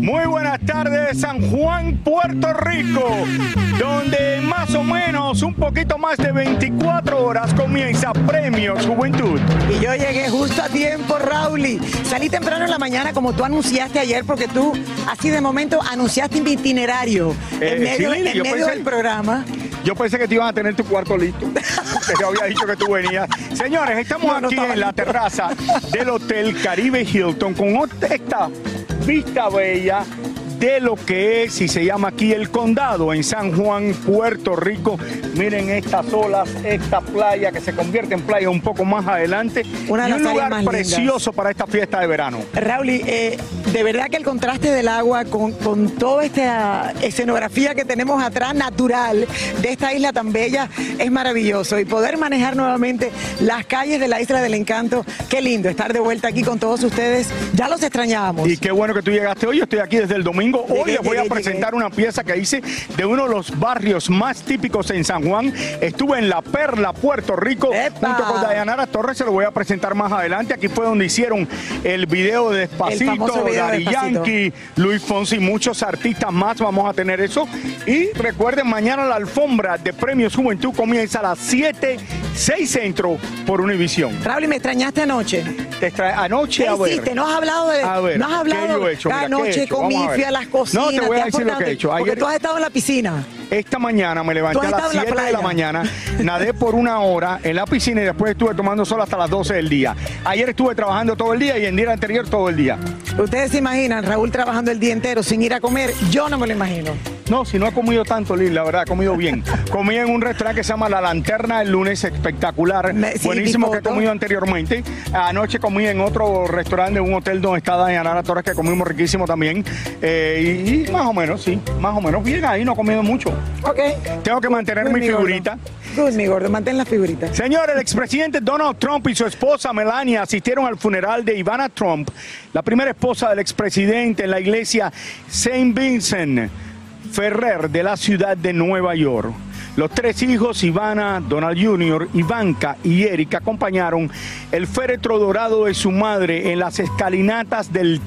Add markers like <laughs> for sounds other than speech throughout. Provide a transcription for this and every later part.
Muy buenas tardes, San Juan, Puerto Rico, donde más o menos un poquito más de 24 horas comienza Premios Juventud. Y yo llegué justo a tiempo, Rauli. Salí temprano en la mañana como tú anunciaste ayer porque tú así de momento anunciaste mi itinerario Eh, en medio, sí, Lili, en yo medio pensé- del programa. Yo pensé que te iban a tener tu cuarto listo. Que te había dicho que tú venías. Señores, estamos No, no aquí en la terraza del Hotel Caribe Hilton con esta vista bella de lo que es y se llama aquí el condado en San Juan, Puerto Rico. Miren estas olas, esta playa que se convierte en playa un poco más adelante. Una y un lugar lindas. precioso para esta fiesta de verano. Raúl, eh, de verdad que el contraste del agua con, con toda esta escenografía que tenemos atrás, natural, de esta isla tan bella, es maravilloso. Y poder manejar nuevamente las calles de la Isla del Encanto, qué lindo estar de vuelta aquí con todos ustedes. Ya los extrañábamos. Y qué bueno que tú llegaste hoy. Yo estoy aquí desde el domingo. Hoy Llegué, les voy a llegué, presentar una pieza que hice de uno de los barrios más típicos en San Juan. Estuve en La Perla, Puerto Rico, ¡Epa! junto con Dayanara Torres. Se lo voy a presentar más adelante. Aquí fue donde hicieron el video de Despacito, de. Yankee, Luis Fonsi, muchos artistas más. Vamos a tener eso. Y recuerden, mañana la alfombra de Premios Juventud comienza a las 7, 6 centro por Univisión. Raúl, me extrañaste anoche. Te extra- anoche ¿Qué a ver. hiciste? No has hablado de. A ver, no has ¿qué hablado. yo he hecho? Mira, ¿qué he Anoche hecho? comí, a fui a las cocinas. No, te voy a decir lo que he hecho. Porque Ayer- tú has estado en la piscina. Esta mañana me levanté a las estado en la 7 de la mañana, <laughs> nadé por una hora en la piscina y después estuve tomando sol hasta las 12 del día. Ayer estuve trabajando todo el día y el día anterior todo el día. Ustedes se imaginan, Raúl trabajando el día entero sin ir a comer. Yo no me lo imagino. No, si no he comido tanto, Lili, la verdad, he comido bien. <laughs> Comí en un restaurante que se llama La Lanterna el lunes, espectacular, Me- sí, buenísimo que he comido anteriormente. Anoche comí en otro restaurante de un hotel donde está Dayanara Torres, que comimos riquísimo también. Eh, y, y más o menos, sí, más o menos bien ahí, no he comido mucho. Ok. Tengo que mantener Good, mi figurita. Good, mi gordo. Mantén la figurita. Señor, el expresidente Donald Trump y su esposa Melania asistieron al funeral de Ivana Trump, la primera esposa del expresidente en la iglesia St. Vincent Ferrer de la ciudad de Nueva York. Los tres hijos, Ivana, Donald Jr., Ivanka y Erika, acompañaron el féretro dorado de su madre en las escalinatas del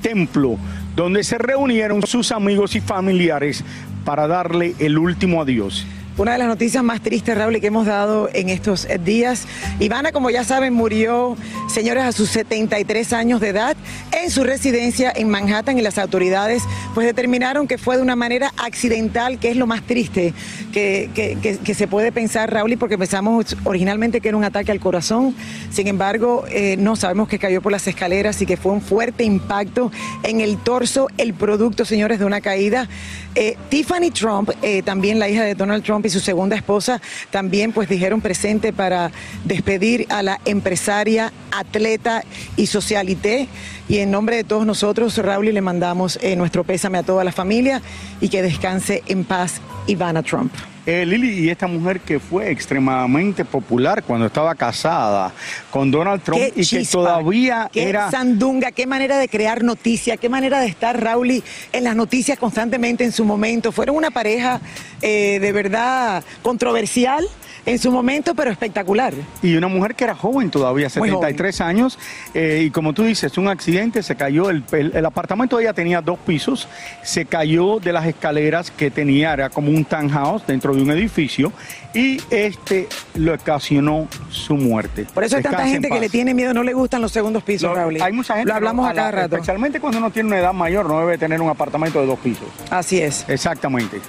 templo, donde se reunieron sus amigos y familiares para darle el último adiós. Una de las noticias más tristes, Raúl, que hemos dado en estos días. Ivana, como ya saben, murió, señores, a sus 73 años de edad en su residencia en Manhattan y las autoridades pues determinaron que fue de una manera accidental, que es lo más triste que se puede pensar, Raúl, y porque pensamos originalmente que era un ataque al corazón. Sin embargo, eh, no sabemos que cayó por las escaleras y que fue un fuerte impacto en el torso, el producto, señores, de una caída. Eh, Tiffany Trump, eh, también la hija de Donald Trump Y su segunda esposa también pues dijeron presente para despedir a la empresaria, atleta y socialité. Y en nombre de todos nosotros, Raúl, le mandamos eh, nuestro pésame a toda la familia y que descanse en paz Ivana Trump. Eh, Lili, y esta mujer que fue extremadamente popular cuando estaba casada con Donald Trump Qué y que todavía qué era... sandunga, qué manera de crear noticias, qué manera de estar Raúl en las noticias constantemente en su momento. Fueron una pareja eh, de verdad controversial en su momento, pero espectacular. Y una mujer que era joven todavía, Muy 73 años, eh, y como tú dices, un accidente, se cayó, el, el- el apartamento de ella tenía dos pisos, se cayó de las escaleras que tenía, era como un townhouse dentro de un edificio, y este lo ocasionó su muerte. Por eso hay tanta gente que le tiene miedo, no le gustan los segundos pisos, Lo- Raúl. Hay mucha gente Lo hablamos a cada la- rato. Especialmente cuando uno tiene una edad mayor, no debe tener un apartamento de dos pisos. Así es. Exactamente.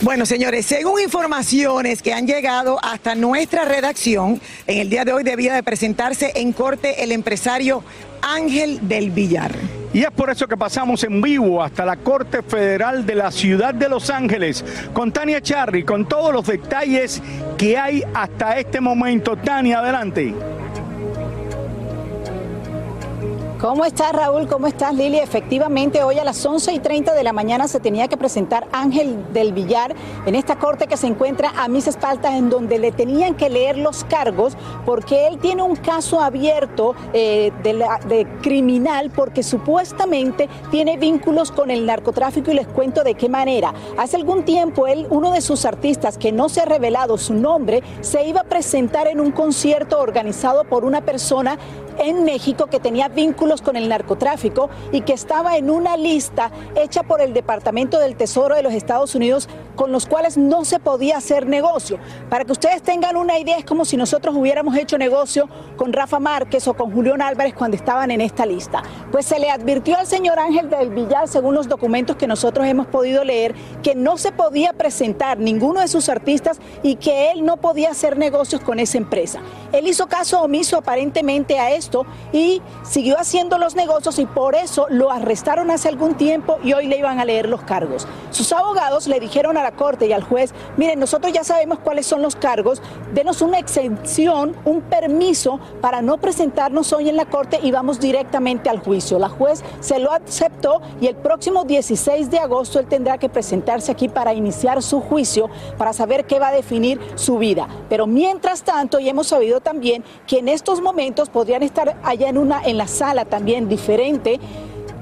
Bueno, señores, según informaciones que han llegado hasta nuestra redacción, en el día de hoy debía de presentarse en corte el empresario Ángel del Villar. Y es por eso que pasamos en vivo hasta la Corte Federal de la Ciudad de Los Ángeles con Tania Charry, con todos los detalles que hay hasta este momento. Tania, adelante. ¿Cómo estás, Raúl? ¿Cómo estás, Lili? Efectivamente, hoy a las 11 y 30 de la mañana se tenía que presentar Ángel del Villar en esta corte que se encuentra a mis espaldas, en donde le tenían que leer los cargos, porque él tiene un caso abierto eh, de, criminal, porque supuestamente tiene vínculos con el narcotráfico y les cuento de qué manera. Hace algún tiempo, él, uno de sus artistas, que no se ha revelado su nombre, se iba a presentar en un concierto organizado por una persona en México que tenía vínculos con el narcotráfico y que estaba en una lista hecha por el Departamento del Tesoro de los Estados Unidos con los cuales no se podía hacer negocio. Para que ustedes tengan una idea, es como si nosotros hubiéramos hecho negocio con Rafa Márquez o con Julián Álvarez cuando estaban en esta lista. Pues se le advirtió al señor Ángel del Villar, según los documentos que nosotros hemos podido leer, que no se podía presentar ninguno de sus artistas y que él no podía hacer negocios con esa empresa. Él hizo caso omiso aparentemente a y siguió haciendo los negocios y por eso lo arrestaron hace algún tiempo y hoy le iban a leer los cargos. Sus abogados le dijeron a la corte y al juez, miren, nosotros ya sabemos cuáles son los cargos, denos una exención, un permiso para no presentarnos hoy en la corte y vamos directamente al juicio. La juez se lo aceptó y el próximo 16 de agosto él tendrá que presentarse aquí para iniciar su juicio, para saber qué va a definir su vida. Pero mientras tanto, y hemos sabido también que en estos momentos podrían estar allá en una en la sala también diferente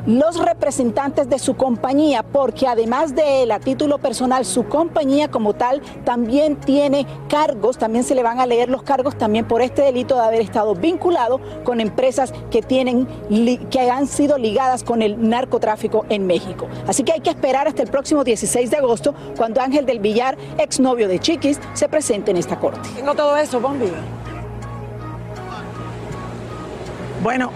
los representantes de su compañía, porque además de él a título personal, su compañía como tal también tiene cargos, también se le van a leer los cargos también por este delito de haber estado vinculado con empresas que tienen que han sido ligadas con el narcotráfico en México. Así que hay que esperar hasta el próximo 16 de agosto cuando Ángel del Villar, exnovio de Chiquis, se presente en esta corte. Tengo todo eso, Bombi. Bueno,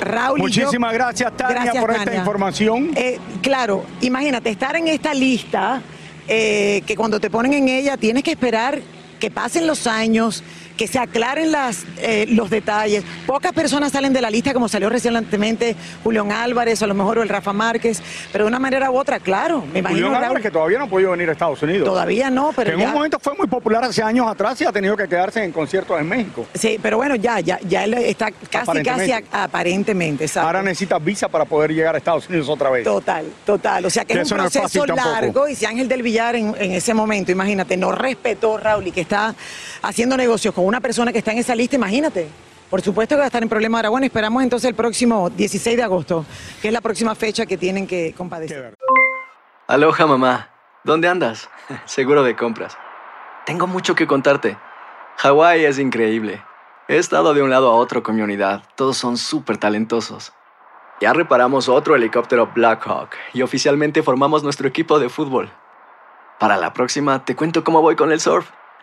Raúl. y yo- Muchísimas gracias, Tania, Gracias, por esta información. Eh, claro, imagínate, estar en esta lista, eh, que cuando te ponen en ella tienes que esperar que pasen los años, que se aclaren las, eh, los detalles. Pocas personas salen de la lista, como salió recientemente Julián Álvarez, o a lo mejor o el Rafa Márquez, pero de una manera u otra, claro. Me imagino, Julián Raúl, Álvarez, que todavía no ha podido venir a Estados Unidos. Todavía no, pero Que en ya- un momento fue muy popular hace años atrás y ha tenido que quedarse en conciertos en México. Sí, pero bueno, ya, ya, ya él está casi, casi Aparentemente. a- aparentemente. Ahora necesita visa para poder llegar a Estados Unidos otra vez. Total, total. O sea que Que es un no es proceso tampoco. largo y si Ángel del Villar en, en ese momento, imagínate, no respetó Raúl y que está haciendo negocios con una persona que está en esa lista, imagínate. Por supuesto que va a estar en problema ahora. Bueno, esperamos entonces el próximo 16 de agosto, que es la próxima fecha que tienen que compadecer. Aloha mamá, ¿dónde andas? <laughs> Seguro de compras. Tengo mucho que contarte. Hawái es increíble. He estado de un lado a otro con mi unidad. Todos son súper talentosos. Ya reparamos otro helicóptero Blackhawk y oficialmente formamos nuestro equipo de fútbol. Para la próxima te cuento cómo voy con el surf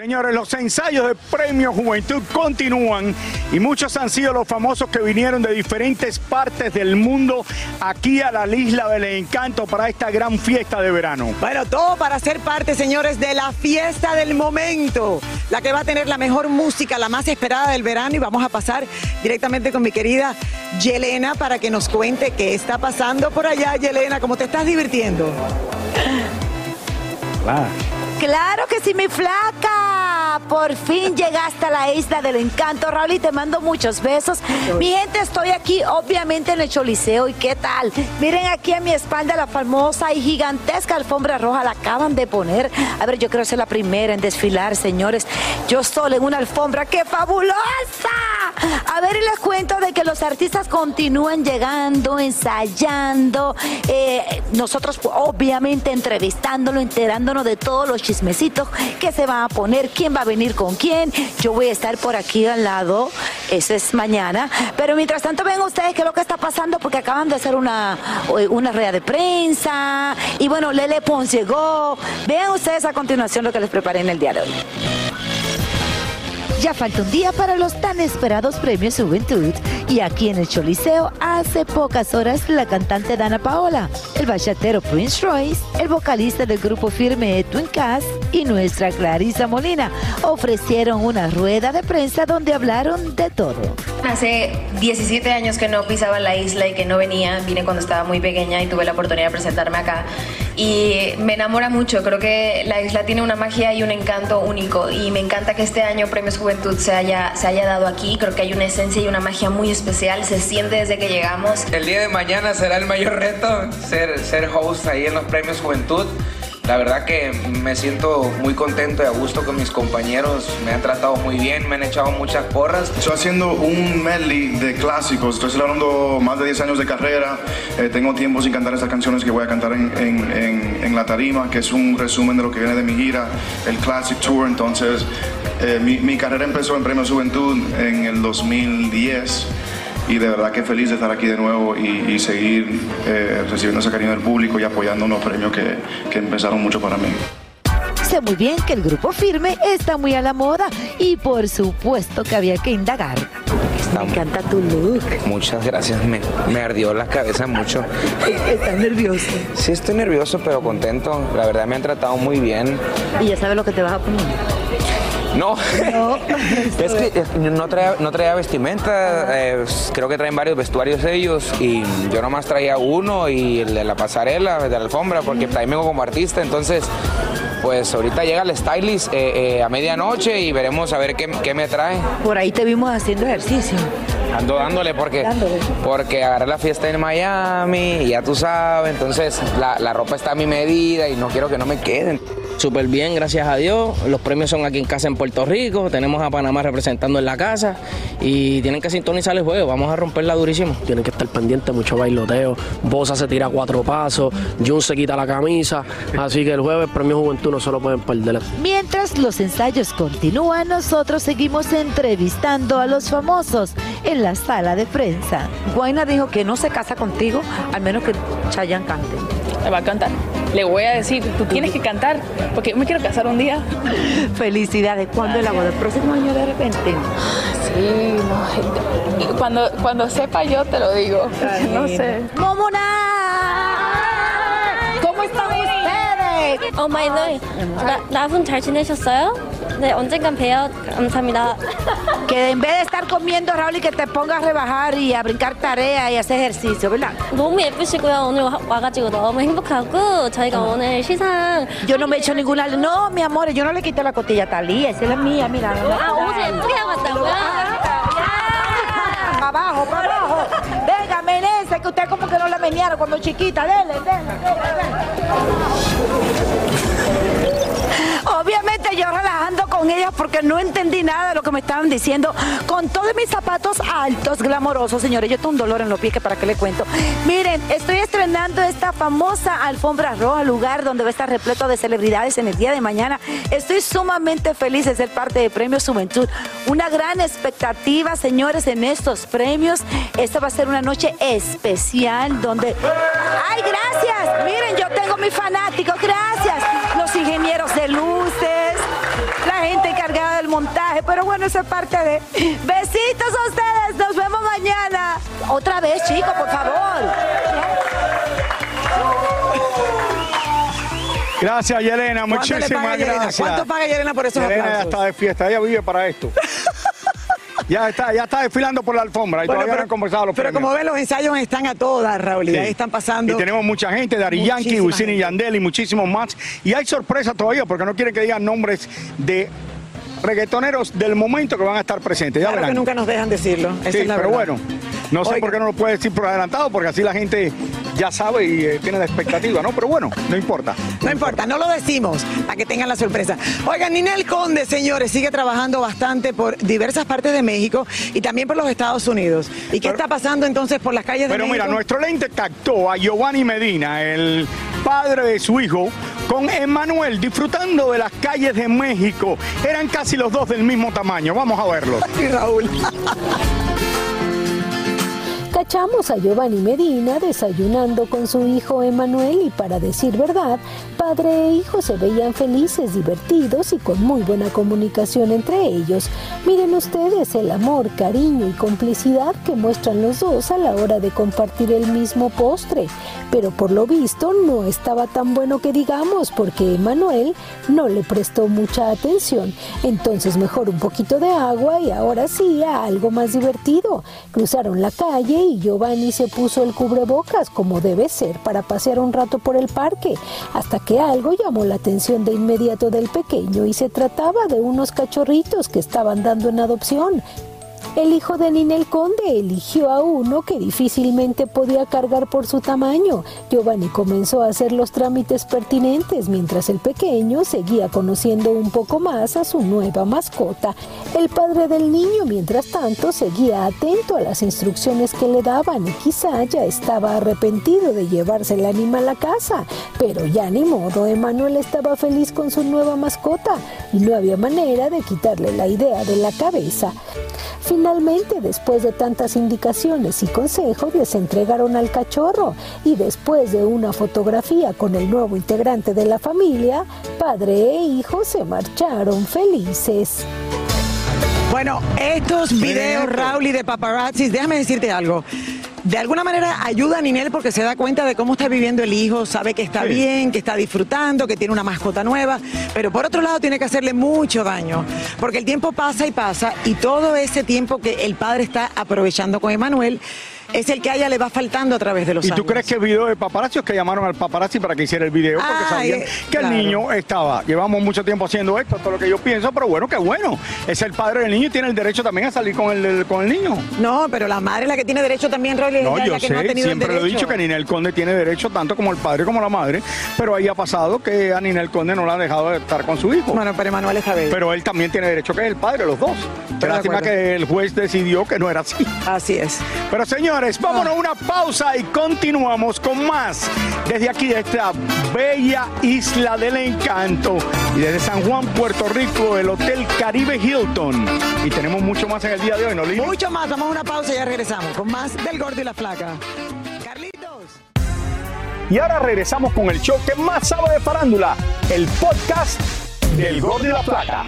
Señores, los ensayos de Premio Juventud continúan y muchos han sido los famosos que vinieron de diferentes partes del mundo aquí a la Isla del Encanto para esta gran fiesta de verano. Bueno, todo para ser parte, señores, de la fiesta del momento, la que va a tener la mejor música, la más esperada del verano y vamos a pasar directamente con mi querida Yelena para que nos cuente qué está pasando por allá, Yelena, cómo te estás divirtiendo. Claro que sí, mi flaca. Por fin llegaste a la isla del encanto, Raúl, y te mando muchos besos. Mi gente, estoy aquí, obviamente, en el Choliseo. ¿Y qué tal? Miren aquí a mi espalda la famosa y gigantesca alfombra roja. La acaban de poner. A ver, yo creo ser la primera en desfilar, señores. Yo solo en una alfombra. ¡Qué fabulosa! A ver, y les cuento de que los artistas continúan llegando, ensayando. eh, nosotros, obviamente, entrevistándolo, enterándonos de todos los chismecitos que se van a poner, quién va a venir con quién. Yo voy a estar por aquí al lado, eso es mañana. Pero mientras tanto, ven ustedes qué es lo que está pasando, porque acaban de hacer una, una rueda de prensa. Y bueno, Lele Pons llegó. Vean ustedes a continuación lo que les preparé en el día de hoy. Ya falta un día para los tan esperados premios Juventud. Y aquí en el Choliseo, hace pocas horas, la cantante Dana Paola, el bachatero Prince Royce, el vocalista del grupo firme Edwin Cass y nuestra Clarisa Molina ofrecieron una rueda de prensa donde hablaron de todo. Hace 17 años que no pisaba la isla y que no venía. Vine cuando estaba muy pequeña y tuve la oportunidad de presentarme acá. Y me enamora mucho. Creo que la isla tiene una magia y un encanto único. Y me encanta que este año Premios Juventud se haya, se haya dado aquí. Creo que hay una esencia y una magia muy especial. Se siente desde que llegamos. El día de mañana será el mayor reto, ser, ser host ahí en los Premios Juventud. La verdad que me siento muy contento y a gusto con mis compañeros. Me han tratado muy bien, me han echado muchas porras. Estoy haciendo un medley de clásicos. Estoy celebrando más de 10 años de carrera. Eh, tengo tiempo sin cantar estas canciones que voy a cantar en, en- en- en la tarima, que es un resumen de lo que viene de mi gira, el Classic Tour. Entonces, eh, mi, mi carrera empezó en Premio Juventud en el 2010. Y de verdad que feliz de estar aquí de nuevo y, y seguir eh, recibiendo ese cariño del público y apoyando unos premios que, que empezaron mucho para mí. Sé muy bien que el grupo firme está muy a la moda y por supuesto que había que indagar. Me encanta tu look. Muchas gracias, me, me ardió la cabeza mucho. <laughs> ¿Estás nervioso? Sí, estoy nervioso, pero contento. La verdad me han tratado muy bien. Y ya sabes lo que te vas a poner. No, <laughs> es que no traía, no traía vestimenta, eh, creo que traen varios vestuarios ellos y yo nomás traía uno y el de la pasarela, de la alfombra, porque también vengo como artista, entonces pues ahorita llega el stylist eh, eh, a medianoche y veremos a ver qué, qué me trae. Por ahí te vimos haciendo ejercicio. Ando dándole porque, porque agarré la fiesta en Miami y ya tú sabes, entonces la, la ropa está a mi medida y no quiero que no me queden. Súper bien, gracias a Dios. Los premios son aquí en casa en Puerto Rico. Tenemos a Panamá representando en la casa y tienen que sintonizar el juego. Vamos a romperla durísimo. Tienen que estar pendientes, mucho bailoteo. Bosa se tira cuatro pasos, Jun se quita la camisa. Así que el jueves, Premio Juventud, no se lo pueden perder. Mientras los ensayos continúan, nosotros seguimos entrevistando a los famosos en la sala de prensa. Guaina dijo que no se casa contigo, al menos que Chayanne cante. Me va a cantar Le voy a decir, tú tienes que cantar, porque yo me quiero casar un día. Felicidades. ¿Cuándo es la boda? ¿El próximo año de repente? Sí, no. Cuando, cuando sepa yo te lo digo. No sé. ¿Cómo están ustedes? 어, 마이 네. 나, 나분 잘 지내셨어요? 네, 언젠간 봬요. 감사합니다. Que en vez de estar comiendo, Raúl, y que te pongas a rebajar y a brincar tarea y hacer ejercicio, ¿verdad? 너무 예쁘시고요. 오늘 와- 와가지고 너무 행복하고 저희가 오늘 시상 Yo no me he hecho ninguna. No, mi amor, yo no le quité la cotilla a Talía, esa es la mía, mira. 아, 옷을 예쁘게 하고 왔다고요? Para abajo, para abajo. Venga, Meneses, que usted como que no le menearon cuando chiquita. Dele, dele, Obviamente yo relajando con ellas porque no entendí nada de lo que me estaban diciendo. Con todos mis zapatos altos, glamorosos, señores. Yo tengo un dolor en los pies que para qué le cuento. Miren, estoy estrenando esta famosa alfombra roja, lugar donde va a estar repleto de celebridades en el día de mañana. Estoy sumamente feliz de ser parte de Premios Juventud. Una gran expectativa, señores, en estos premios. Esta va a ser una noche especial donde... ¡Ay, gracias! Miren, yo tengo mis fanáticos, gracias. Ingenieros de luces, la gente encargada del montaje, pero bueno, eso es parte de... Besitos a ustedes, nos vemos mañana. Otra vez, chicos, por favor. Gracias, Yelena. ¿Cuánto le Muchísimas paga Yelena? gracias. ¿Cuánto paga Yelena por esos Yelena ya aplausos? está de fiesta, ella vive para esto. <laughs> ya está, ya está desfilando por la alfombra y Bueno, todavía pero- no han conversado los Pero premios. como ven, los ensayos están a todas, Raúl, y Sí. ahí están pasando. Y tenemos mucha gente, Dari Yankee, Muchísima Wisin y gente. Yandel y muchísimos más. Y hay sorpresa todavía porque no quieren que digan nombres de reggaetoneros del momento que van a estar presentes. Ya Claro verán. que nunca nos dejan decirlo. Esa Sí, es la pero verdad. bueno, no sé Oiga. por qué no lo puede decir por adelantado, porque así la gente ya sabe y eh, tiene la expectativa, ¿no? Pero bueno, no importa. No importa, no lo decimos para que tengan la sorpresa. Oigan, Ninel Conde, señores, sigue trabajando bastante por diversas partes de México y también por los Estados Unidos. ¿Y qué está pasando entonces por las calles de Pero México? mira, nuestro lente captó a Giovanni Medina, el padre de su hijo, con Emanuel disfrutando de las calles de México. Eran casi los dos del mismo tamaño. Vamos a verlo. Y Raúl. <laughs> Cachamos a Giovanni Medina desayunando con su hijo Emanuel y para decir verdad, padre e hijo se veían felices, divertidos y con muy buena comunicación entre ellos. Miren ustedes el amor, cariño y complicidad que muestran los dos a la hora de compartir el mismo postre. Pero por lo visto no estaba tan bueno que digamos porque Emanuel no le prestó mucha atención. Entonces mejor un poquito de agua y ahora sí a algo más divertido. Cruzaron la calle y Giovanni se puso el cubrebocas como debe ser para pasear un rato por el parque, hasta que algo llamó la atención de inmediato del pequeño y se trataba de unos cachorritos que estaban dando en adopción. El hijo de Ninel Conde eligió a uno que difícilmente podía cargar por su tamaño. Giovanni comenzó a hacer los trámites pertinentes mientras el pequeño seguía conociendo un poco más a su nueva mascota. El padre del niño, mientras tanto, seguía atento a las instrucciones que le daban y quizá ya estaba arrepentido de llevarse el animal a casa. Pero ya ni modo, Emanuel estaba feliz con su nueva mascota y no había manera de quitarle la idea de la cabeza. Finalmente, después de tantas indicaciones y consejos, les entregaron al cachorro y después de una fotografía con el nuevo integrante de la familia, padre e hijo se marcharon felices. Bueno, estos videos, Raúl, y de paparazzis, déjame decirte algo. De alguna manera ayuda a Ninel porque se da cuenta de cómo está viviendo el hijo, sabe que está Sí. bien, que está disfrutando, que tiene una mascota nueva, pero por otro lado tiene que hacerle mucho daño, porque el tiempo pasa y pasa y todo ese tiempo que el padre está aprovechando con Emanuel es el que a ella le va faltando a través de los ¿Y tú años. crees que el video de paparazzi es que llamaron al paparazzi para que hiciera el video? Porque Ah, sabían eh, que claro. el niño estaba. Llevamos mucho tiempo haciendo esto, esto es lo que yo pienso, pero bueno, qué bueno. Es el padre del niño y tiene el derecho también a salir con el, con el niño. No, pero la madre es la que tiene derecho también, Raúl, No, yo la que sé, no ha tenido el siempre lo he dicho que Ninel Conde tiene derecho tanto como el padre como la madre, pero ahí ha pasado que a Ninel Conde no la ha dejado de estar con su hijo. Bueno, pero Emanuel está bien. Pero él también tiene derecho que es el padre, los dos. lástima que el juez decidió que no era así. Así es. Pero señores, vámonos a una pausa y continuamos con más desde aquí, de esta bella isla del encanto y desde San Juan, Puerto Rico, el Hotel Caribe Hilton. Y tenemos mucho más en el día de hoy, ¿no, Lili? Mucho más, vamos a una pausa y ya regresamos con más del Gordo y la Flaca. Y ahora regresamos con el show que más sabe de farándula, el podcast del Gordo y la Plata.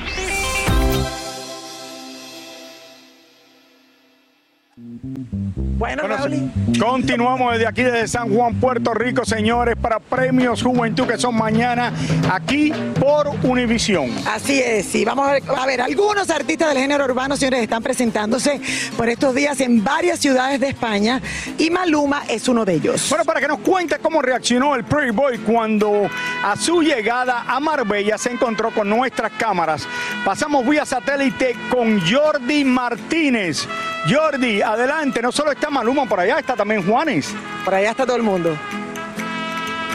Bueno, Raúl. Continuamos desde aquí, desde San Juan, Puerto Rico, señores, para Premios Juventud que son mañana aquí por Univisión. Así es, y vamos a ver, a ver, algunos artistas del género urbano, señores, están presentándose por estos días en varias ciudades de España y Maluma es uno de ellos. Bueno, para que nos cuente cómo reaccionó el Pretty Boy cuando a su llegada a Marbella se encontró con nuestras cámaras. Pasamos vía satélite con Jordi Martínez. Jordi, adelante. No solo está Maluma por allá, está también Juanes. Por allá está todo el mundo.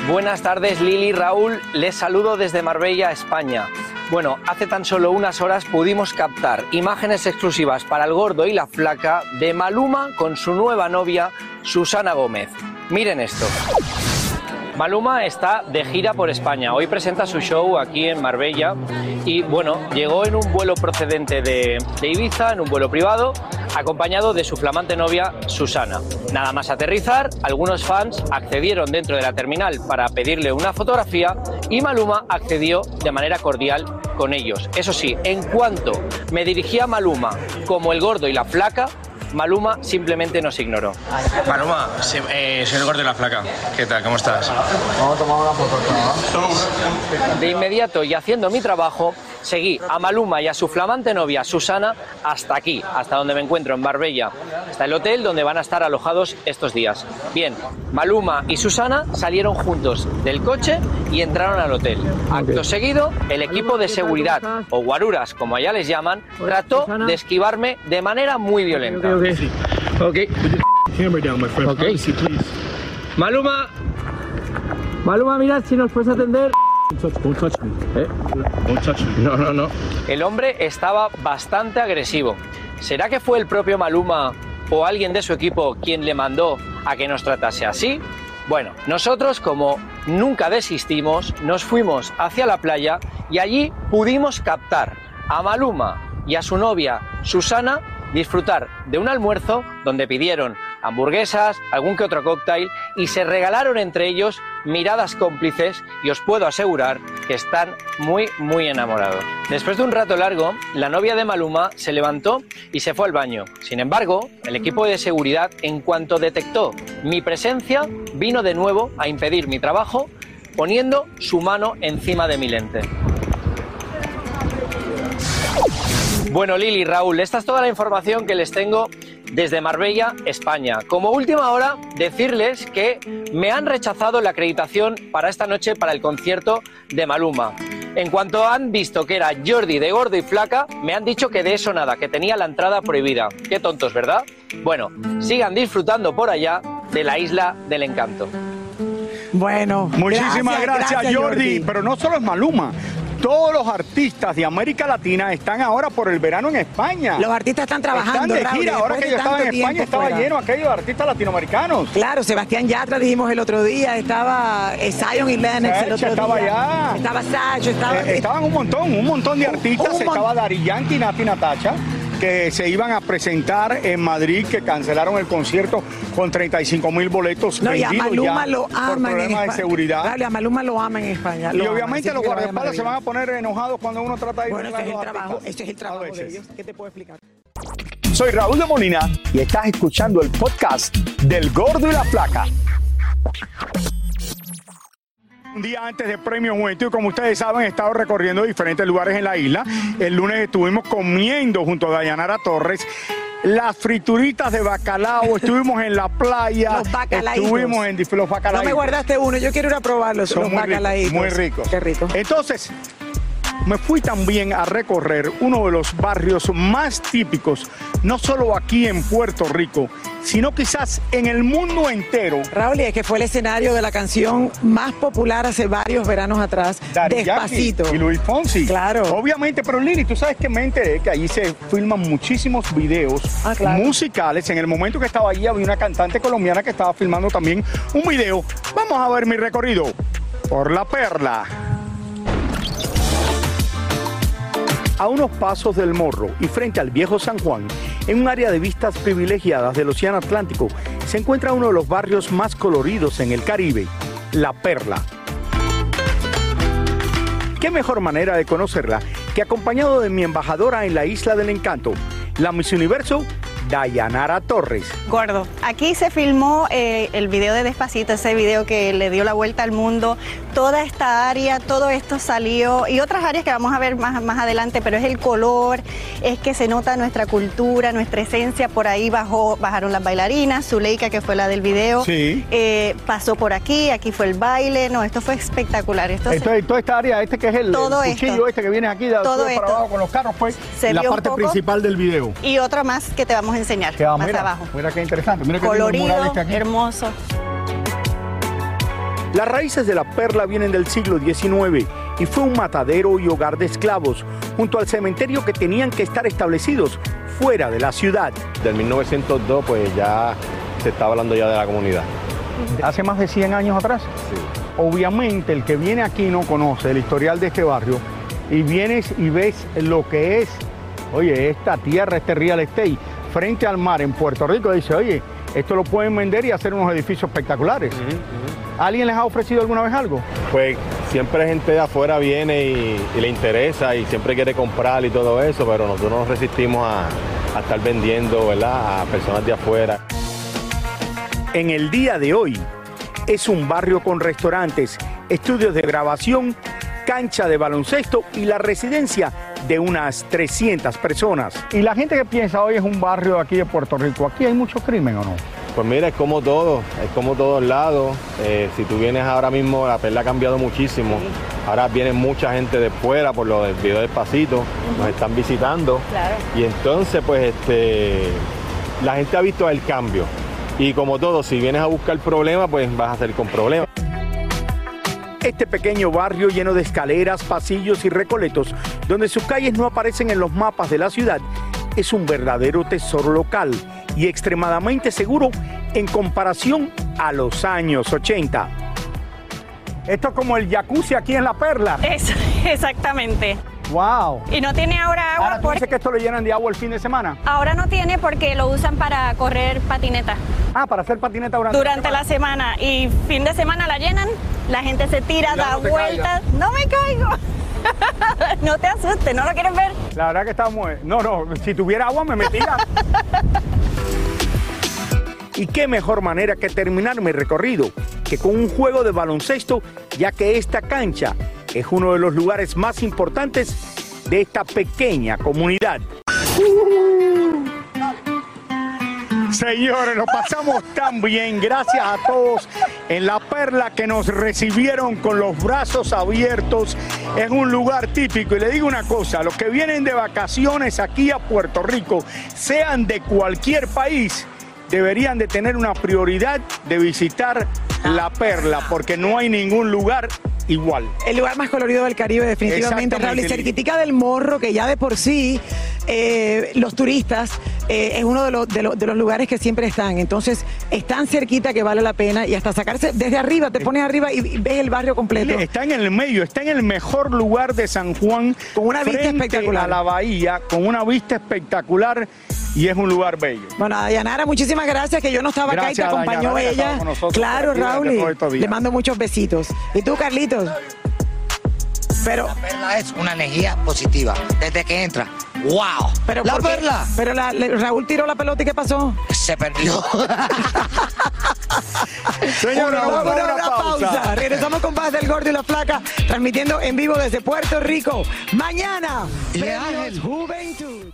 Buenas tardes Lili, Raúl, les saludo desde Marbella, España. Bueno, hace tan solo unas horas pudimos captar imágenes exclusivas para el gordo y la flaca de Maluma con su nueva novia, Susana Gómez. Miren esto. Maluma está de gira por España. Hoy presenta su show aquí en Marbella y bueno, llegó en un vuelo procedente de, Ibiza, en un vuelo privado, acompañado de su flamante novia Susana. Nada más aterrizar, algunos fans accedieron dentro de la terminal para pedirle una fotografía y Maluma accedió de manera cordial con ellos. Eso sí, en cuanto me dirigía a Maluma como el gordo y la flaca, Maluma simplemente nos ignoró. Maluma, sí, eh, soy el gordo de la flaca. ¿Qué tal? ¿Cómo estás? Vamos a tomar una foto. De inmediato y haciendo mi trabajo, seguí a Maluma y a su flamante novia Susana hasta aquí, hasta donde me encuentro, en Marbella, hasta el hotel donde van a estar alojados estos días. Bien, Maluma y Susana salieron juntos del coche y entraron al hotel. Acto seguido, el equipo de seguridad, o guaruras como allá les llaman, trató de esquivarme de manera muy violenta. Ok. Ok. Maluma, Maluma, mira si nos puedes atender. ¿Eh? El hombre estaba bastante agresivo. ¿Será que fue el propio Maluma o alguien de su equipo quien le mandó a que nos tratase así? Bueno, nosotros como nunca desistimos, nos fuimos hacia la playa y allí pudimos captar a Maluma y a su novia Susana disfrutar de un almuerzo donde pidieron hamburguesas, algún que otro cóctel y se regalaron entre ellos miradas cómplices y os puedo asegurar que están muy muy enamorados. Después de un rato largo, la novia de Maluma se levantó y se fue al baño. Sin embargo, el equipo de seguridad en cuanto detectó mi presencia vino de nuevo a impedir mi trabajo poniendo su mano encima de mi lente. Bueno, Lili, Raúl, esta es toda la información que les tengo desde Marbella, España. Como última hora, decirles que me han rechazado la acreditación para esta noche para el concierto de Maluma. En cuanto han visto que era Jordi de gordo y flaca, me han dicho que de eso nada, que tenía la entrada prohibida. Qué tontos, ¿verdad? Bueno, sigan disfrutando por allá de la isla del encanto. Bueno, Muchísimas gracias, gracias, Jordi. Pero no solo es Maluma. Todos los artistas de América Latina están ahora por el verano en España. Los artistas están trabajando, Están de Raúl, gira. Ahora que de yo estaba en España, estaba fuera. lleno aquellos artistas latinoamericanos. Claro, Sebastián Yatra dijimos el otro día, estaba eh, Zion y Lennox el otro estaba día. allá. Estaba Sacho, estaba... Eh, estaban un montón, un montón de artistas. un mon- Estaba Dari Yankee, Nati Natacha, que se iban a presentar en Madrid, que cancelaron el concierto con 35 mil boletos No, y a Maluma ya lo por aman en problemas España. de seguridad. Dale, a Maluma lo aman en España. Y lo obviamente los guardaespaldas se van a poner enojados cuando uno trata de Bueno, ese es el a trabajo, ese es el trabajo de ellos. ¿Qué te puedo explicar? Soy Raúl de Molina y estás escuchando el podcast del Gordo y la Flaca. Un día antes de Premio Juventud, como ustedes saben, he estado recorriendo diferentes lugares en la isla. El lunes estuvimos comiendo junto a Dayanara Torres las frituritas de bacalao, estuvimos en la playa, Los estuvimos en los No bacalaitos. me guardaste uno, yo quiero ir a probarlos, Son los muy bacalaitos. muy ricos. Qué rico. Entonces, me fui también a recorrer uno de los barrios más típicos, no solo aquí en Puerto Rico, sino quizás en el mundo entero. Raúl, y es que fue el escenario de la canción más popular hace varios veranos atrás, Daddy Despacito. Yankee y Luis Fonsi. Claro. Obviamente, pero Lili, tú sabes que me enteré que allí se filman muchísimos videos Ah, claro. musicales. En el momento que estaba allí había una cantante colombiana que estaba filmando también un video. Vamos a ver mi recorrido por la perla. A unos pasos del Morro y frente al viejo San Juan, en un área de vistas privilegiadas del Océano Atlántico, se encuentra uno de los barrios más coloridos en el Caribe, La Perla. ¿Qué mejor manera de conocerla que acompañado de mi embajadora en la Isla del Encanto, la Miss Universo, Dayanara Torres? Gordo. Aquí se filmó eh, el video de Despacito, ese video que le dio la vuelta al mundo. Toda esta área, todo esto salió y otras áreas que vamos a ver más, más adelante, pero es el color, es que se nota nuestra cultura, nuestra esencia. Por ahí bajó, bajaron las bailarinas, Zuleika, que fue la del video, Sí. eh, pasó por aquí, aquí fue el baile. No, esto fue espectacular. Esto se- Esto- toda esta área, este que es el, Todo el esto. cuchillo este que viene aquí de Todo para esto. abajo con los carros, pues Se la parte poco. principal del video. Y otra más que te vamos a a enseñar Que más mira, abajo. Mira qué interesante. Mira Colorido, este aquí. hermoso. Las raíces de la perla vienen del siglo XIX y fue un matadero y hogar de esclavos, junto al cementerio que tenían que estar establecidos fuera de la ciudad. Del 1902 pues ya se estaba hablando ya de la comunidad. Hace más de 100 años atrás. Obviamente el que viene aquí no conoce el historial de este barrio y vienes y ves lo que es, oye, esta tierra, este real estate, frente al mar en Puerto Rico, dice, oye, esto lo pueden vender y hacer unos edificios espectaculares. ¿Alguien les ha ofrecido alguna vez algo? Pues siempre gente de afuera viene y, y le interesa y siempre quiere comprar y todo eso, pero nosotros nos resistimos a, a estar vendiendo ¿verdad? a personas de afuera. En el día de hoy es un barrio con restaurantes, estudios de grabación, cancha de baloncesto y la residencia de unas 300 personas. Y la gente que piensa hoy es un barrio aquí de Puerto Rico, ¿aquí hay mucho crimen o no? Pues mira, es como todo, es como todos lados. Eh, si tú vienes ahora mismo, la perla ha cambiado muchísimo. Ahora viene mucha gente de fuera por lo del video despacito, nos están visitando. Y entonces, pues, este, la gente ha visto el cambio. Y como todo, si vienes a buscar problemas, pues vas a salir con problemas. Este pequeño barrio lleno de escaleras, pasillos y recoletos, donde sus calles no aparecen en los mapas de la ciudad, es un verdadero tesoro local y extremadamente seguro en comparación a los años 80. Esto es como el jacuzzi aquí en La Perla. Es, <laughs> exactamente. ¡Wow! Y no tiene ahora agua Ahora tú porque dices que esto lo llenan de agua el fin de semana. ahora no tiene porque lo usan para correr patineta. Ah, para hacer patineta durante, Durante la semana y fin de semana la llenan, la gente se tira, da no vueltas. No me caigo. <laughs> no te asustes, ¿no lo quieres ver? La verdad que está muy... No, no, si tuviera agua me metía. <laughs> y qué mejor manera que terminar mi recorrido que con un juego de baloncesto, ya que esta cancha es uno de los lugares más importantes de esta pequeña comunidad. Señores, lo pasamos tan bien. Gracias a todos en La Perla que nos recibieron con los brazos abiertos. Es un lugar típico. Y le digo una cosa, los que vienen de vacaciones aquí a Puerto Rico, sean de cualquier país, deberían de tener una prioridad de visitar La Perla, porque no hay ningún lugar igual. El lugar más colorido del Caribe, definitivamente, Raúl. Y cerquitica del Morro, que ya de por sí eh, los turistas eh, es uno de los, de, los, de los lugares que siempre están. Entonces, es tan cerquita que vale la pena y hasta sacarse desde arriba, te pones arriba y, ves el barrio completo. Está en el medio, está en el mejor lugar de San Juan. Con una vista espectacular. A la bahía, con una vista espectacular y es un lugar bello. Bueno, a Dayanara, muchísimas gracias, que yo no estaba acá y te Gracias, acompañó Dayanara, ella. estado con nosotros Claro, Raúl. Le mando muchos besitos. ¿Y tú, Carlitos? Pero, La perla es una energía positiva. Desde que entra, ¡wow! pero la perla Pero la- le- Raúl tiró la pelota y ¿qué pasó? se perdió. <laughs> Señora, Una, vamos a una- una una pausa. pausa. Regresamos con Paz del Gordo y la Flaca, transmitiendo en vivo desde Puerto Rico. Mañana, Juventud.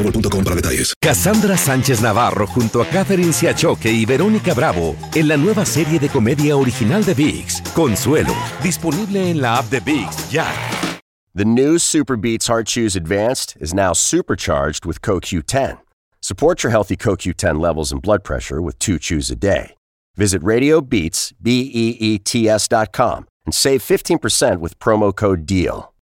boostmobile.com para detalles. Cassandra Sánchez Navarro junto a Catherine Siachoque y Verónica Bravo en la nueva serie de comedia original de VIX, Consuelo, disponible en la app de VIX ya. The new Super Beats Heart Chews Advanced is now supercharged with CoQ10. Support your healthy CoQ10 levels and blood pressure with two chews a day. Visit RadioBeats, B E E T S dot com and save 15% with promo code DEAL.